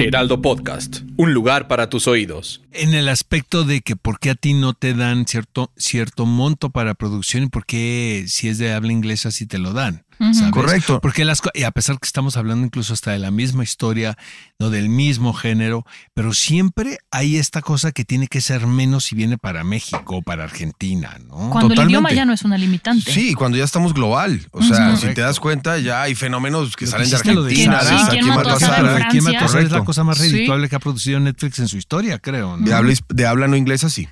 Heraldo Podcast, un lugar para tus oídos. En el aspecto de que por qué a ti no te dan cierto, cierto monto para producción y por qué si es de habla inglesa sí te lo dan. ¿Sabes? Correcto. Porque las y a pesar que estamos hablando incluso hasta de la misma historia, no del mismo género, pero siempre hay esta cosa que tiene que ser menos si viene para México o para Argentina, ¿no? Cuando el Totalmente. idioma ya no es una limitante. Sí, cuando ya estamos global. O sea, si te das cuenta, ya hay fenómenos que Lo salen de Argentina. De ¿quién ¿quién mató a Sara? ¿Quién mató a Sara? Es la cosa más Sí. redituable que ha producido Netflix en su historia, creo. ¿no? De habla, de habla no inglesa, sí.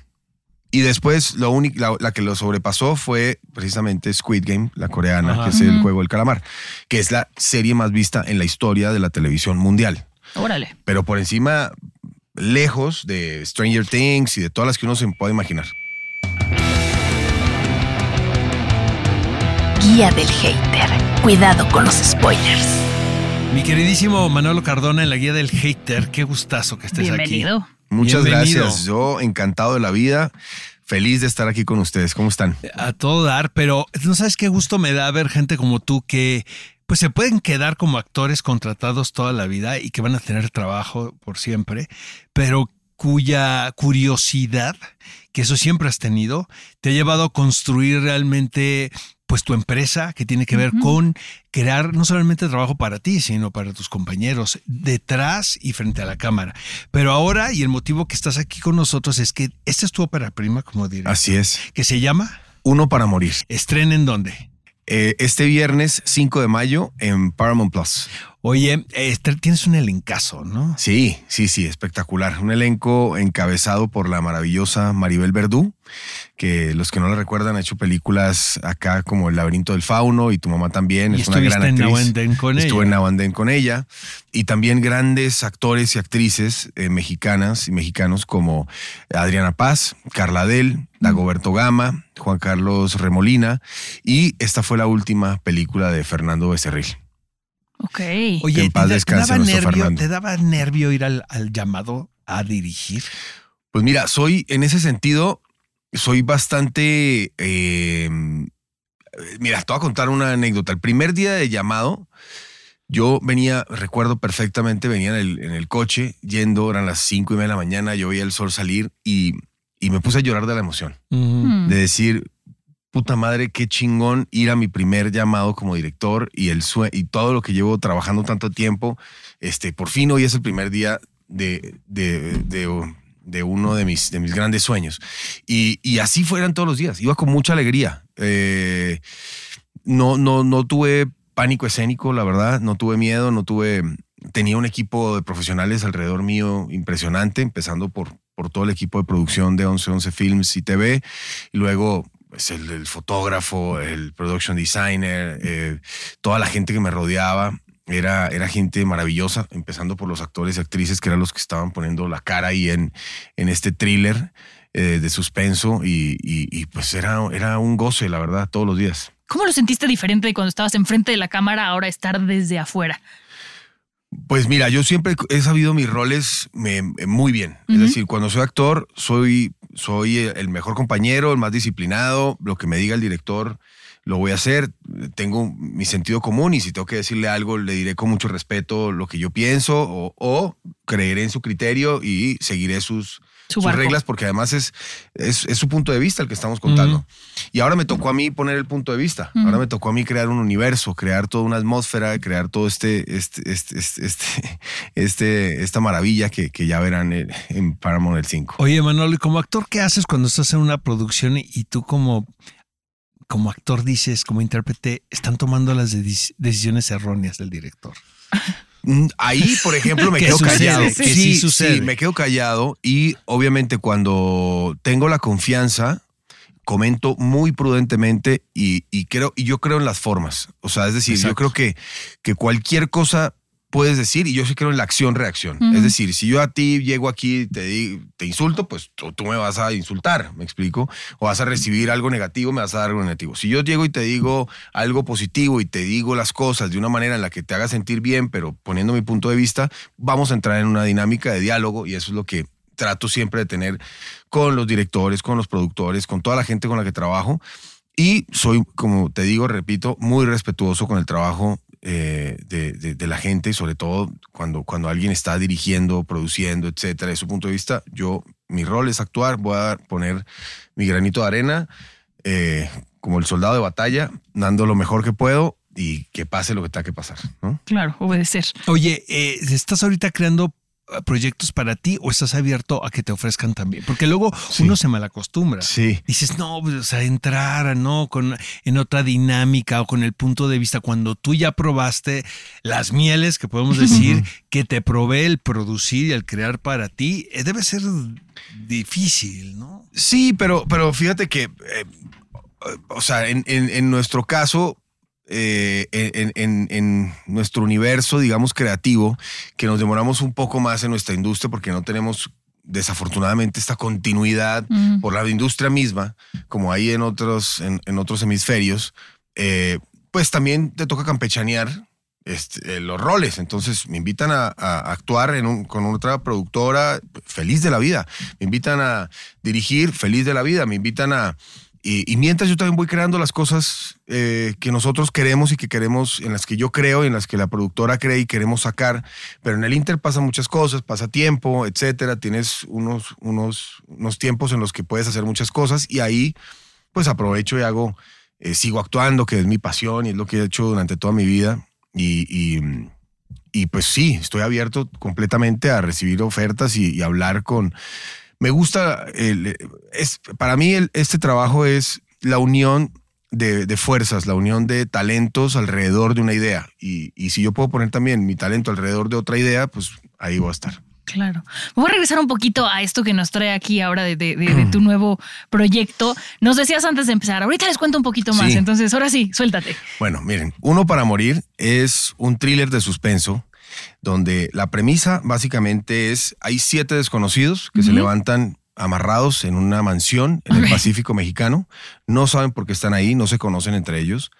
Y después, lo único, la, la que lo sobrepasó fue precisamente Squid Game, la coreana, Ajá. que es el juego del calamar, que es la serie más vista en la historia de la televisión mundial. Órale. Pero por encima, lejos de Stranger Things y de todas las que uno se puede imaginar. Guía del hater. Cuidado con los spoilers. Mi queridísimo Manolo Cardona en la guía del hater, qué gustazo que estés Bienvenido. aquí. Muchas Bienvenido. gracias. Yo encantado de la vida, feliz de estar aquí con ustedes. ¿Cómo están? A todo dar, pero no sabes qué gusto me da ver gente como tú que pues se pueden quedar como actores contratados toda la vida y que van a tener trabajo por siempre, pero cuya curiosidad, que eso siempre has tenido, te ha llevado a construir realmente pues tu empresa que tiene que ver con crear no solamente trabajo para ti, sino para tus compañeros detrás y frente a la cámara. Pero ahora, y el motivo que estás aquí con nosotros es que esta es tu ópera prima, como diría. Así es. Que se llama Uno para morir. Estrena en dónde? Eh, este viernes 5 de mayo en Paramount Plus. Oye, este, tienes un elencazo, ¿no? Sí, sí, sí, espectacular. Un elenco encabezado por la maravillosa Maribel Verdú, que los que no la recuerdan ha hecho películas acá como El laberinto del fauno y tu mamá también. Y es una gran en actriz. Con Estuve ella. en Then con ella. Y también grandes actores y actrices eh, mexicanas y mexicanos como Adriana Paz, Carla Del, Dagoberto Gama, Juan Carlos Remolina. Y esta fue la última película de Fernando Becerril. Ok. Oye, Que en paz ¿te, daba nervio, Fernando. ¿te daba nervio ir al, al llamado a dirigir? Pues mira, soy en ese sentido, soy bastante... eh, mira, te voy a contar una anécdota. El primer día de llamado, yo venía, recuerdo perfectamente, venía en el, en el coche yendo, eran las cinco y media de la mañana, yo veía el sol salir y, y me puse a llorar de la emoción. De decir, puta madre, qué chingón ir a mi primer llamado como director y, el sue- y todo lo que llevo trabajando tanto tiempo. Este, por fin hoy es el primer día de, de, de- de uno de mis, de mis grandes sueños. Y, y así fueran todos los días. Iba con mucha alegría. Eh, no, no, no tuve pánico escénico, la verdad. No tuve miedo, no tuve. Tenía un equipo de profesionales alrededor mío impresionante, empezando por, por todo el equipo de producción de 1111 Films y TV. Y luego pues, el, fotógrafo, el production designer, eh, toda la gente que me rodeaba. Era, era gente maravillosa, empezando por los actores y actrices que eran los que estaban poniendo la cara ahí en, en este thriller eh, de suspenso y, y- pues era, era un goce, la verdad, todos los días. ¿Cómo lo sentiste diferente de cuando estabas enfrente de la cámara ahora estar desde afuera? Pues mira, yo siempre he sabido mis roles me- muy bien. Es decir, cuando soy actor, soy, soy el mejor compañero, el más disciplinado. Lo que me diga el director, lo voy a hacer. Tengo mi sentido común y si tengo que decirle algo, le diré con mucho respeto lo que yo pienso o, o creeré en su criterio y seguiré sus, Su sus barco. reglas porque además es, es, es su punto de vista el que estamos contando. Y ahora me tocó a mí poner el punto de vista. Ahora me tocó a mí crear un universo, crear toda una atmósfera, crear todo este, este, este, este, este, este- esta maravilla que, que ya verán en, en Paramount el 5. Oye, Manolo, ¿y como actor qué haces cuando estás en una producción y, tú como, como actor dices, como intérprete, están tomando las deci- decisiones erróneas del director? Mm, Ahí, por ejemplo, me Que quedo sucede, callado. que sí sucede. me quedo callado y obviamente cuando tengo la confianza, comento muy prudentemente y, y creo, y yo creo en las formas. O sea, es decir, yo creo que, que cualquier cosa puedes decir y yo sí creo en la acción-reacción. Es decir, si yo a ti llego aquí y te, te insulto, pues tú, tú me vas a insultar, ¿me explico? O vas a recibir algo negativo, me vas a dar algo negativo. Si yo llego y te digo algo positivo y te digo las cosas de una manera en la que te haga sentir bien, pero poniendo mi punto de vista, vamos a entrar en una dinámica de diálogo y eso es lo que trato siempre de tener con los directores, con los productores, con toda la gente con la que trabajo. Y soy, como te digo, repito, muy respetuoso con el trabajo eh, de, de- de la gente, sobre todo cuando, cuando alguien está dirigiendo, produciendo, etcétera. De su punto de vista, yo, mi rol es actuar, voy a poner mi granito de arena eh, como el soldado de batalla, dando lo mejor que puedo y que pase lo que tenga que pasar. ¿no? Claro, obedecer. Oye, eh, ¿estás ahorita creando proyectos para ti o estás abierto a que te ofrezcan también? Porque luego Sí. uno se malacostumbra. Sí. Dices, no, pues, o sea, entrar, ¿no? Con, en otra dinámica o con el punto de vista, cuando tú ya probaste las mieles que podemos decir que te provee el producir y el crear para ti, eh, debe ser difícil, ¿no? Sí, pero, pero fíjate que, eh, o sea, en, en- en nuestro caso, eh, en, en- en nuestro universo, digamos, creativo, que nos demoramos un poco más en nuestra industria porque no tenemos desafortunadamente esta continuidad Mm. por la industria misma, como hay en otros, en, en otros hemisferios, eh, pues también te toca campechanear este, eh, los roles. Entonces me invitan a, a actuar en un- con otra productora, feliz de la vida. Me invitan a dirigir, feliz de la vida. Me invitan a... Y, mientras yo también voy creando las cosas eh, que nosotros queremos y que queremos, en las que yo creo y en las que la productora cree y queremos sacar, pero en el Inter pasan muchas cosas, pasa tiempo, etcétera. Tienes unos, unos, unos tiempos en los que puedes hacer muchas cosas y ahí pues aprovecho y hago, eh, sigo actuando, que es mi pasión y es lo que he hecho durante toda mi vida. Y, y, y, pues sí, estoy abierto completamente a recibir ofertas y, y hablar con... Me gusta, el- es, para mí el- este trabajo es la unión de, de fuerzas, la unión de talentos alrededor de una idea. Y, y si yo puedo poner también mi talento alrededor de otra idea, pues ahí voy a estar. Claro. Voy a regresar un poquito a esto que nos trae aquí ahora de, de- de- de tu nuevo proyecto. Nos decías antes de empezar, ahorita les cuento un poquito más, Sí. entonces ahora sí, suéltate. Bueno, miren, Uno para Morir es un thriller de suspenso donde la premisa básicamente es, hay siete desconocidos que se levantan amarrados en una mansión en el Pacífico mexicano, no saben por qué están ahí, no se conocen entre ellos,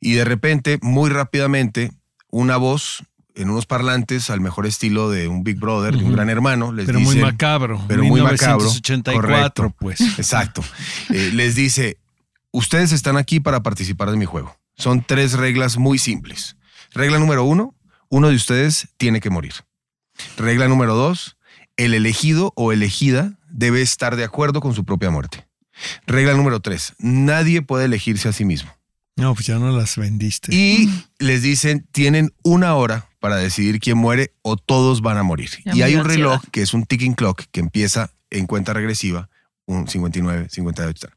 y de repente, muy rápidamente, una voz en unos parlantes al mejor estilo de un Big Brother, de un gran hermano, les Pero dice, muy macabro. pero muy macabro, 1984, correcto. pues. Exacto. Eh, les dice, ustedes están aquí para participar de mi juego. Son tres reglas muy simples. Regla número uno, uno de ustedes tiene que morir. Regla número dos, el elegido o elegida debe estar de acuerdo con su propia muerte. Regla número tres, nadie puede elegirse a sí mismo. No, pues ya no las vendiste. Y les dicen, tienen una hora para decidir quién muere o todos van a morir. Ya y hay un reloj que es un ticking clock que empieza en cuenta regresiva, un 59, 58.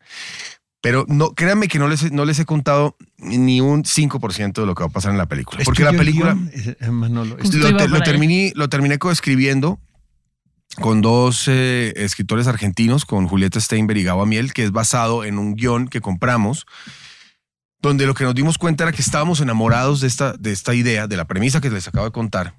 Pero no, créanme que no les, he- no les he contado ni un 5% de lo que va a pasar en la película. ¿Es Porque la película lo, te- terminé, lo terminé coescribiendo con dos eh, escritores argentinos, con Julieta Steinberg y Gabo Miel, que es basado en un guion que compramos, donde lo que nos dimos cuenta era que estábamos enamorados de esta, de esta idea, de la premisa que les acabo de contar,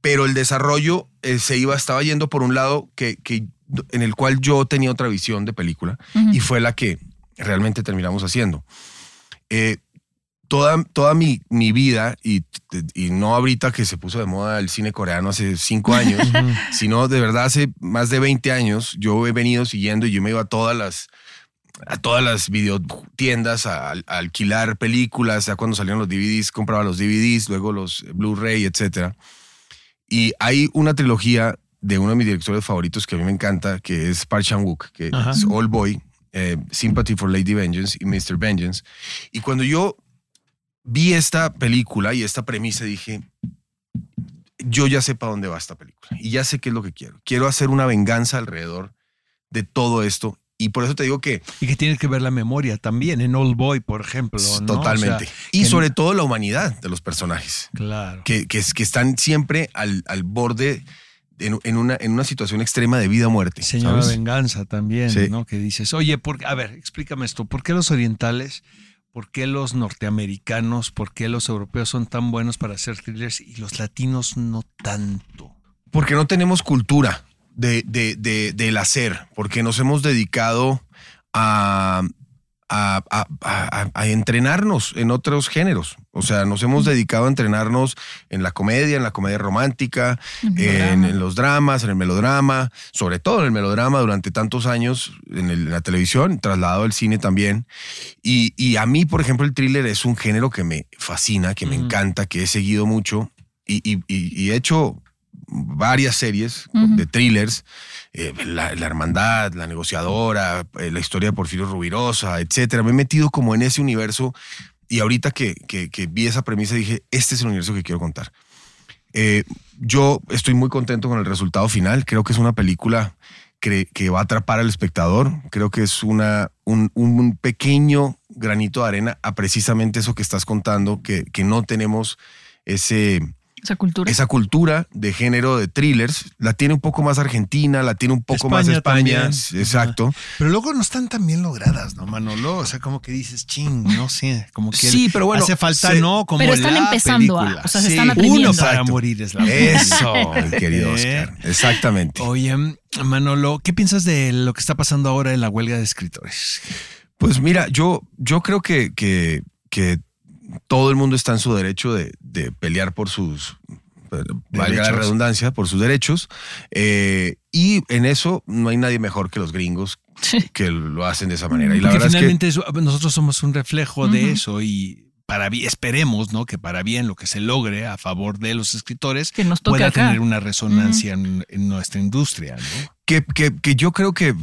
pero el desarrollo eh, se iba, estaba yendo por un lado que, que- en el cual yo tenía otra visión de película Ujú. y fue la que realmente terminamos haciendo. Eh, toda, toda mi, mi vida, y, y no ahorita que se puso de moda el cine coreano hace cinco años, sino de verdad hace más de 20 años, yo he venido siguiendo y yo me iba a todas las a todas las videotiendas a, a alquilar películas, ya cuando salieron los DVDs, compraba los DVDs, luego los Blu-ray, etcétera. Y hay una trilogía de uno de mis directores favoritos que a mí me encanta, que es Park Chan-wook, que Ajá. es All Boy, eh, Sympathy for Lady Vengeance y Mr. Vengeance. Y cuando yo vi esta película y esta premisa, dije, yo ya sé para dónde va esta película y ya sé qué es lo que quiero. Quiero hacer una venganza alrededor de todo esto. Y por eso te digo que Y que tiene que ver la memoria también, en Old Boy, por ejemplo. ¿no? totalmente. O sea, y que- sobre todo la humanidad de los personajes. Claro. que, que, que están siempre al, al borde en, en una, en una situación extrema de vida o muerte. Señora ¿sabes? Venganza también, Sí. ¿no? Que dices, oye, por, a ver, explícame esto, ¿por qué los orientales, por qué los norteamericanos, por qué los europeos son tan buenos para hacer thrillers y los latinos no tanto? Porque no tenemos cultura de, de- de- del hacer, porque nos hemos dedicado a, a- a- a- a entrenarnos en otros géneros. O sea, nos hemos dedicado a entrenarnos en la comedia, en la comedia romántica, en, en los dramas, en el melodrama, sobre todo en el melodrama durante tantos años en, el- en la televisión, trasladado al cine también. Y, y a mí, por ejemplo, el thriller es un género que me fascina, que me encanta, que he seguido mucho y, y- y- he hecho varias series Ujú. de thrillers, eh, la, la Hermandad, La Negociadora, eh, la historia de Porfirio Rubirosa, etcétera. Me he metido como en ese universo y ahorita que, que- vi esa premisa dije, este es el universo que quiero contar. Eh, yo estoy muy contento con el resultado final. Creo que es una película que, que va a atrapar al espectador. Creo que es una, un, un pequeño granito de arena a precisamente eso que estás contando, que, que no tenemos ese, Esa cultura. esa cultura de género de thrillers. La tiene un poco más Argentina, la tiene un poco más España también. Exacto. Pero luego no están tan bien logradas, ¿no, Manolo? O sea, como que dices, ching, no sé, como que Sí, pero bueno, hace falta, se- ¿no? Como Pero están la empezando a- película. o sea, se están aprendiendo. Uno para morir es la Eso, mi querido Eh. Oscar. Exactamente. Oye, Manolo, ¿qué piensas de lo que está pasando ahora en la huelga de escritores? Pues mira, yo, yo creo que, que, que todo el mundo está en su derecho de, de pelear por sus, valga la redundancia, por sus derechos. Eh, y en eso no hay nadie mejor que los gringos que lo hacen de esa manera. Y la Porque verdad es que eso- nosotros somos un reflejo de eso y para bien, esperemos, ¿no? Que para bien lo que se logre a favor de los escritores Que nos toque pueda acá. tener una resonancia en, en nuestra industria, ¿no? que, que- que yo creo que,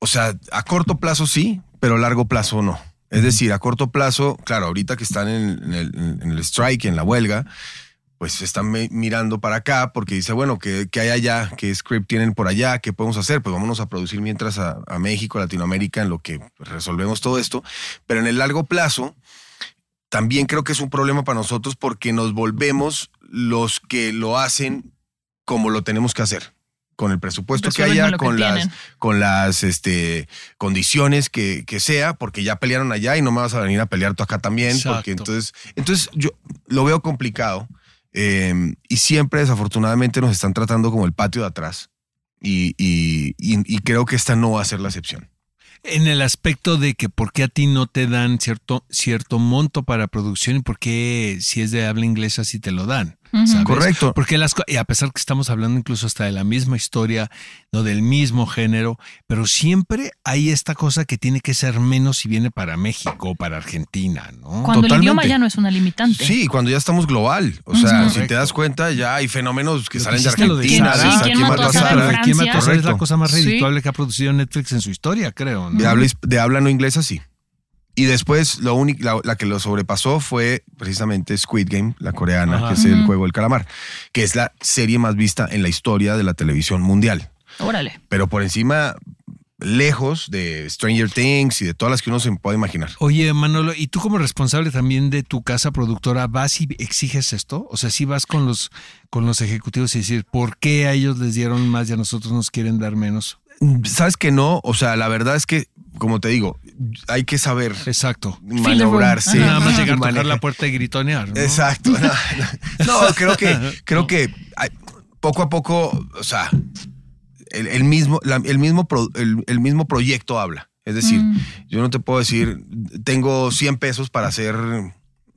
o sea, a corto plazo sí, pero a largo plazo no. Es decir, a corto plazo, claro, ahorita que están en, el, strike, en la huelga, pues están mirando para acá porque dice, bueno, ¿qué, hay allá? ¿Qué script tienen por allá? ¿Qué podemos hacer? Pues vámonos a producir mientras a, México, Latinoamérica, en lo que resolvemos todo esto. Pero en el largo plazo, también creo que es un problema para nosotros porque nos volvemos los que lo hacen como lo tenemos que hacer. Con el presupuesto que haya, que con las, tienen. con las este, condiciones que, que sea, porque ya pelearon allá y no me vas a venir a pelear tú acá también. Exacto. Porque entonces, entonces yo lo veo complicado eh, y siempre desafortunadamente nos están tratando como el patio de atrás. Y, y- y- y creo que esta no va a ser la excepción. En el aspecto de que por qué a ti no te dan cierto, cierto monto para producción y por qué si es de habla inglesa sí te lo dan. Correcto. Porque las y a pesar que estamos hablando incluso hasta de la misma historia, no del mismo género, pero siempre hay esta cosa que tiene que ser menos si viene para México o para Argentina, ¿no? Cuando el idioma ya no es una limitante. Sí, cuando ya estamos global. O sea, si te das cuenta, ya hay fenómenos que Lo salen de Argentina. Sara. de Sí, Sara, ¿quién ¿quién mató mató a a Sara Sara? en ¿Quién mató a Sara? Es la cosa más Sí. redituable que ha producido Netflix en su historia, creo. ¿no? De habla, de habla no inglesa, sí. Y después, lo único, la, la que lo sobrepasó fue precisamente Squid Game, la coreana, Ajá. que es el juego del calamar, que es la serie más vista en la historia de la televisión mundial. Órale. Pero por encima, lejos de Stranger Things y de todas las que uno se puede imaginar. Oye, Manolo, ¿y tú como responsable también de tu casa productora vas y exiges esto? O sea, si vas con los, con los ejecutivos y decir, ¿por qué a ellos les dieron más y a nosotros nos quieren dar menos? ¿Sabes que no? O sea, la verdad es que, como te digo, hay que saber Exacto. manobrarse. room. Nada más llegar a tocar la puerta y gritonear. ¿no? Exacto. No, no. No, creo que, creo que hay- poco a poco, o sea, el, el mismo, la- el, mismo pro- el, el mismo proyecto habla. Es decir, Mm. yo no te puedo decir, tengo 100 pesos para hacer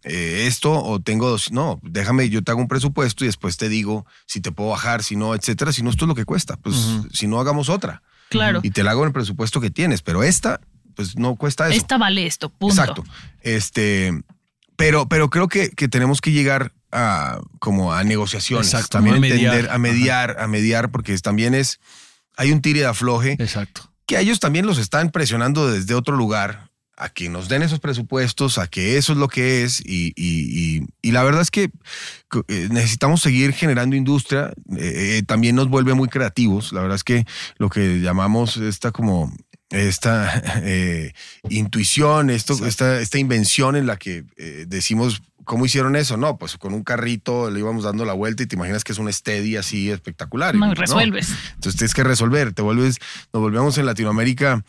eh, esto o tengo dos. No, déjame, yo te hago un presupuesto y después te digo si te puedo bajar, si no, etcétera. Si no, esto es lo que cuesta. Pues si no, hagamos otra. Claro. Y te la hago en el presupuesto que tienes. Pero esta, pues no cuesta eso. Esta vale esto, punto. Exacto. Este, pero, pero creo que, que tenemos que llegar a como a negociaciones. Exacto, también a mediar. entender, a mediar, a mediar, porque también es, hay un tire de afloje Exacto. que a ellos también los están presionando desde otro lugar a que nos den esos presupuestos, a que eso es lo que es. Y, y- y- y la verdad es que eh, necesitamos seguir generando industria. eh, eh, también nos vuelve muy creativos. La verdad es que lo que llamamos esta como esta eh, intuición, esto, esta, esta invención en la que eh, decimos ¿cómo hicieron eso? No, pues con un carrito le íbamos dando la vuelta y te imaginas que es un steady así espectacular. No, y no. resuelves. Entonces tienes que resolver, te vuelves, nos volvemos en Latinoamérica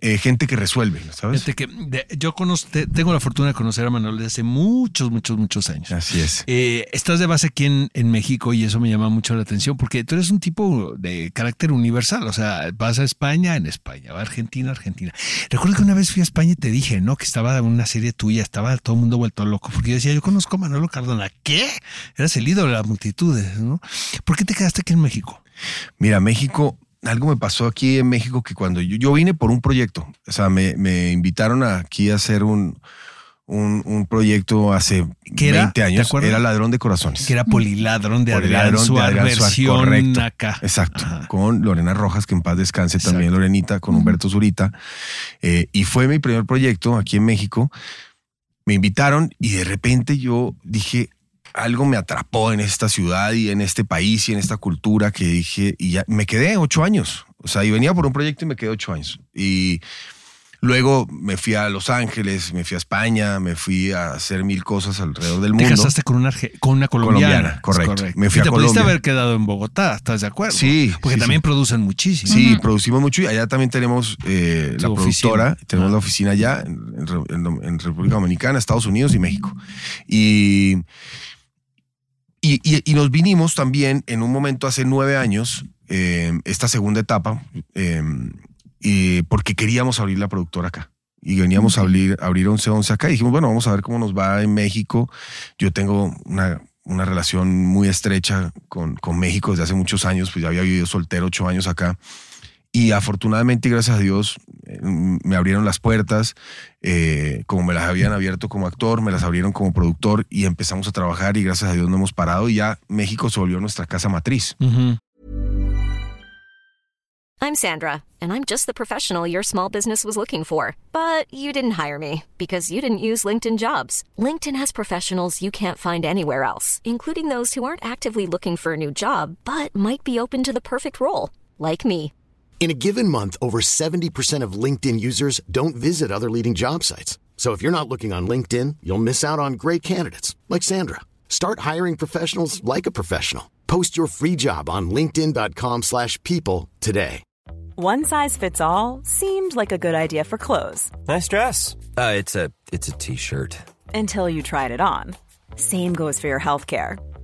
eh, gente que resuelve, ¿sabes? Fíjate que de- yo conozco, te- tengo la fortuna de conocer a Manuel desde hace muchos, muchos, muchos años. Así es. Eh, estás de base aquí en, en México y eso me llama mucho la atención porque tú eres un tipo de carácter universal. O sea, vas a España, en España, va a Argentina, Argentina. Recuerdo que una vez fui a España y te dije, ¿no? Que estaba una serie tuya, estaba todo el mundo vuelto loco porque yo decía, yo conozco a Manolo Cardona. ¿Qué? Eras el ídolo de las multitudes, ¿no? ¿Por qué te quedaste aquí en México? Mira, México, algo me pasó aquí en México que cuando yo, yo vine por un proyecto, o sea, me, me invitaron aquí a hacer un, un, un proyecto hace ¿Qué era? 20 ¿Te años. Era Ladrón de Corazones. Que era Poliladrón de Adrián Suárez, Adrián Suárez, versión correcto. acá. Exacto. Ajá. Con Lorena Rojas, que en paz descanse Exacto. también, Lorenita, con Humberto Zurita. Eh, y fue mi primer proyecto aquí en México. Me invitaron y de repente yo dije, algo me atrapó en esta ciudad y en este país y en esta cultura que dije, y ya me quedé ocho años. O sea, y venía por un proyecto y me quedé ocho años. Y luego me fui a Los Ángeles, me fui a España, me fui a hacer mil cosas alrededor del Te mundo. casaste con una, con una colombiana. Colombiana, correcto. Es Me fui y a te pudiste Colombia. haber quedado en Bogotá, ¿estás de acuerdo? Sí, Porque sí, también sí. producen muchísimo. Sí, producimos mucho y allá también tenemos eh, la oficina. productora, tenemos Ah. la oficina allá en, en- en República Dominicana, Estados Unidos y México. Y, y, y- y nos vinimos también en un momento hace nueve años, eh, esta segunda etapa, eh, y porque queríamos abrir la productora acá. Y veníamos a abrir, a abrir 11-11 acá y dijimos, bueno, vamos a ver cómo nos va en México. Yo tengo una, una relación muy estrecha con, con México desde hace muchos años, pues ya había vivido soltero ocho años acá. Y afortunadamente, y gracias a Dios, eh, me abrieron las puertas, eh, como me las habían abierto como actor, me las abrieron como productor y empezamos a trabajar y gracias a Dios no hemos parado y ya México se volvió nuestra casa matriz. I'm Sandra, and I'm just the professional your small business was looking for. But you didn't hire me because you didn't use LinkedIn jobs. LinkedIn has professionals you can't find anywhere else, including those who aren't actively looking for a new job but might be open to the perfect role, like me. In a given month, over 70% of LinkedIn users don't visit other leading job sites. So if you're not looking on LinkedIn, you'll miss out on great candidates like Sandra. Start hiring professionals like a professional. Post your free job on linkedin.com/people slash people today. One size fits all seemed like a good idea for clothes Nice dress. Uh, it's a it's a t-shirt. until you tried it on. Same goes for your healthcare.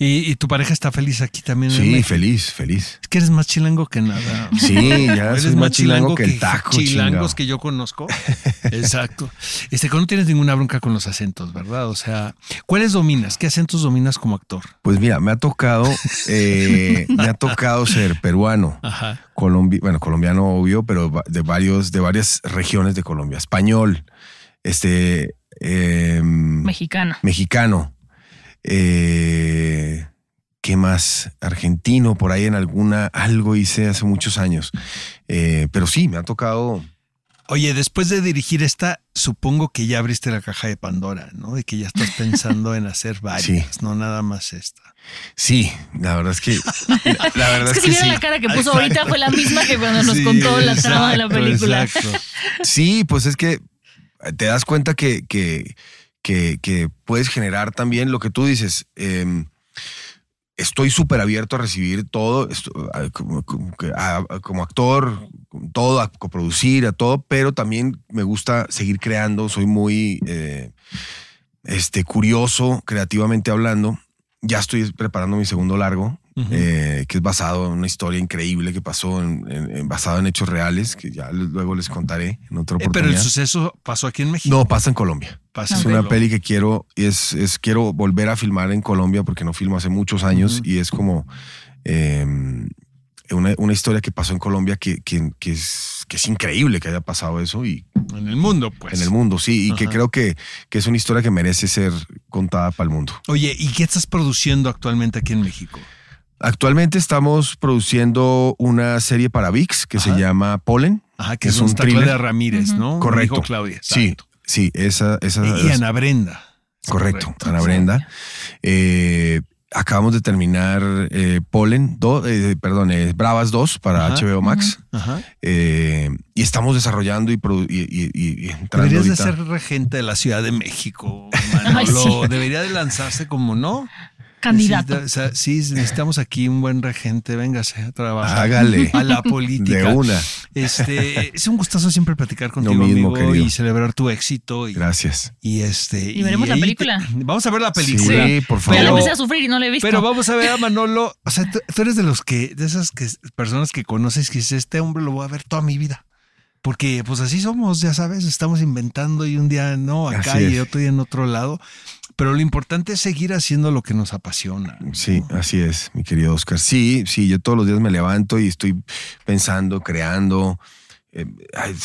¿Y, y tu pareja está feliz aquí también. Sí, feliz, feliz. Es que eres más chilango que nada. Sí, ya Eres soy más chilango que el taco. chilangos chingado. que yo conozco. Exacto. Este, que no tienes ninguna bronca con los acentos, ¿verdad? O sea, ¿cuáles dominas? ¿Qué acentos dominas como actor? Pues mira, me ha tocado, eh, me ha tocado ser peruano, Ajá. colombi bueno, colombiano obvio, pero de varios, de varias regiones de Colombia. Español, este, em, Mexicano. mexicano, eh, ¿qué más? Argentino, por ahí en alguna, algo hice hace muchos años. Eh, pero sí, me ha tocado. Oye, después de dirigir esta, supongo que ya abriste la caja de Pandora, ¿no? De que ya estás pensando en hacer varias, no nada más esta. Sí, la verdad es que. La verdad Es que si vieron la cara que puso ahorita fue la misma que cuando nos Sí, contó la trama de la película. exacto. Sí, pues es que te das cuenta que, que, que, puedes generar también lo que tú dices. eh, estoy súper abierto a recibir todo, como actor, todo, a coproducir, a todo, pero también me gusta seguir creando, soy muy eh, este, curioso, creativamente hablando. Ya estoy preparando mi segundo largo, Eh, que es basado en una historia increíble que pasó, en, en- en- basado en hechos reales, que ya luego les contaré en otra Eh, pero oportunidad. el suceso pasó aquí en México. no, pasa en Colombia. pasa Es en una Colombia. peli que quiero, y es, es quiero volver a filmar en Colombia porque no filmo hace muchos años y es como eh, una, una historia que pasó en Colombia que, que, que es, que es increíble que haya pasado eso y En el mundo, pues. en el mundo, sí, y que creo que, que es una historia que merece ser contada para el mundo. Oye, ¿y qué estás produciendo actualmente aquí en México? Actualmente estamos produciendo una serie para VIX que se llama Pollen. Ajá, que Es es un thriller. de Ramírez, ¿no? Correcto. Dijo Claudia. Sí, exacto. sí, esa, esa Y Ana Brenda. Correcto, Ana Brenda. Eh, acabamos de terminar eh, Pollen, do- eh, perdón, eh, Bravas 2 para Ajá. HBO Max. Ajá. Eh, y estamos desarrollando y, produ- y, y- y- y entrando Deberías de ser regente de la Ciudad de México, Manolo. Ay, sí. Debería de lanzarse como, ¿no? Candidato. Sí, necesitamos aquí un buen regente. Véngase a trabajar. Hágale. A la política. De una. Este, es un gustazo siempre platicar contigo, mismo, amigo, querido. y celebrar tu éxito. Y, Gracias. y este. Y veremos la película. te- vamos a ver la película. Sí, por favor. Pero- empecé a sufrir y no la he visto. Pero vamos a ver a Manolo. O sea, tú, tú eres de los que, de esas que, personas que conoces que dices, este hombre lo voy a ver toda mi vida. Porque pues así somos, ya sabes, estamos inventando y un día no acá y otro día en otro lado. Pero lo importante es seguir haciendo lo que nos apasiona. Sí, así es, mi querido Oscar. Sí, sí, yo todos los días me levanto y estoy pensando, creando, eh,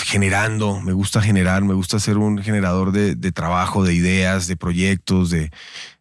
generando. Me gusta generar, me gusta ser un generador de, de trabajo, de ideas, de proyectos, de,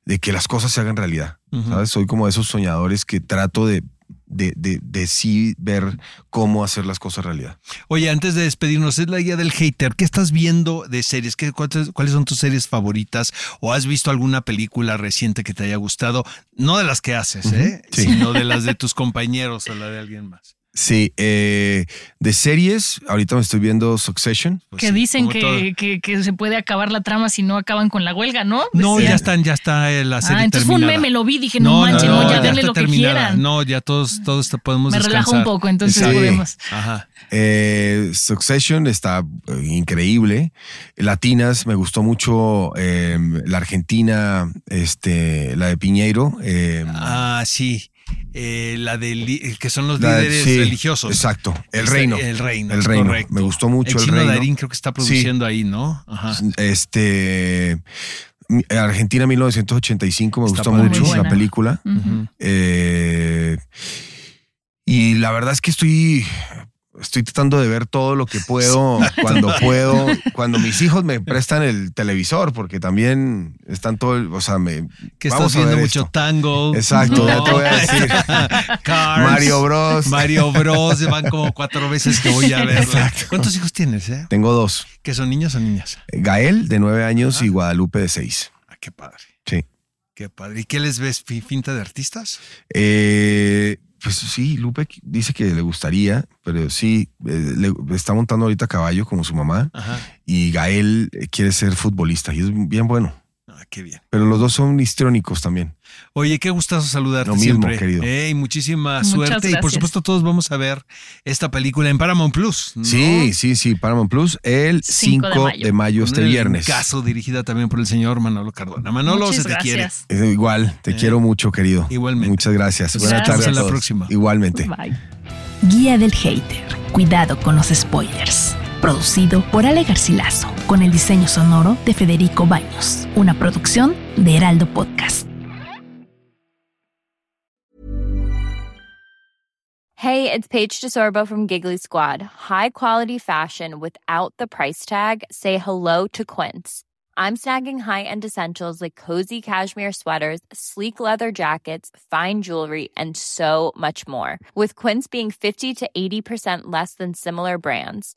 de que las cosas se hagan realidad. Soy como de esos soñadores que trato de, de, de, de sí ver cómo hacer las cosas realidad. Oye, antes de despedirnos, es la guía del hater. ¿Qué estás viendo de series? ¿Qué, cuáles, cuáles son tus series favoritas? ¿O has visto alguna película reciente que te haya gustado? No de las que haces, ¿eh? sí. Sino de las de tus compañeros o la de alguien más. Sí, eh, de series, ahorita me estoy viendo Succession. Pues que sí, dicen que, que, que se puede acabar la trama si no acaban con la huelga, ¿no? No, ya están, ya está eh, la serie Ah, entonces fue un meme, lo vi, dije, no, manches, no, ya, denle está lo que quieran. No, ya todos, todos podemos Me relajo descansar. un poco, entonces Sí. podemos. Ajá. Eh, Succession está eh, increíble. Latinas, me gustó mucho eh, la Argentina, este, la de Piñeiro. eh, Ah, sí. Eh, la de li- que son los la- líderes sí, religiosos. Exacto. El Este, reino. El reino. El reino. correcto. Me gustó mucho el, chino reino. Darín creo que está produciendo ahí, ¿no? Ajá. Este. Argentina 1985 me Está gustó mucho la película. Eh, y la verdad es que estoy, estoy tratando de ver todo lo que puedo cuando puedo, cuando mis hijos me prestan el televisor, porque también están todo, el- o sea, me Que vamos estás a viendo ver mucho esto. tango. Exacto, ya te voy a decir. Cars, Mario Bros. Mario Bros. Van como cuatro veces que voy a verla. ¿Cuántos hijos tienes, eh? Tengo dos. ¿Que son niños o niñas? Gael, de nueve años, y Guadalupe, de seis. Ah, qué padre. Sí. Qué padre. ¿Y qué les ves? Fi- ¿Finta de artistas? Eh, pues sí, Lupe dice que le gustaría, pero sí, eh, le, está montando ahorita a caballo como su mamá. Ajá. Y Gael quiere ser futbolista y es bien bueno. Qué bien. Pero los dos son histriónicos también. Oye, qué gustazo saludarte Lo mismo, siempre. querido. Eh, y muchísima Muchas suerte. Y por supuesto, todos vamos a ver esta película en Paramount Plus. ¿no? Sí, sí, sí, Paramount Plus el 5 Cinco de de mayo, mayo. este viernes. caso dirigida también por el señor Manolo Cardona. Manolo, Muchas se te quiere. gracias. Es igual, te Eh, quiero mucho, querido. igualmente. Muchas gracias. Pues Buenas tardes a Hasta la todos. próxima. Igualmente. Bye. Guía del Hater. Cuidado con los spoilers. Producido por Ale Garcilaso, con el diseño sonoro de Federico Baños. Una producción de Heraldo Podcast. Hey, it's Paige DeSorbo from Giggly Squad. High quality fashion without the price tag. Say hello to Quince. I'm snagging high-end essentials like cozy cashmere sweaters, sleek leather jackets, fine jewelry, and so much more. With Quince being 50 to 80% less than similar brands.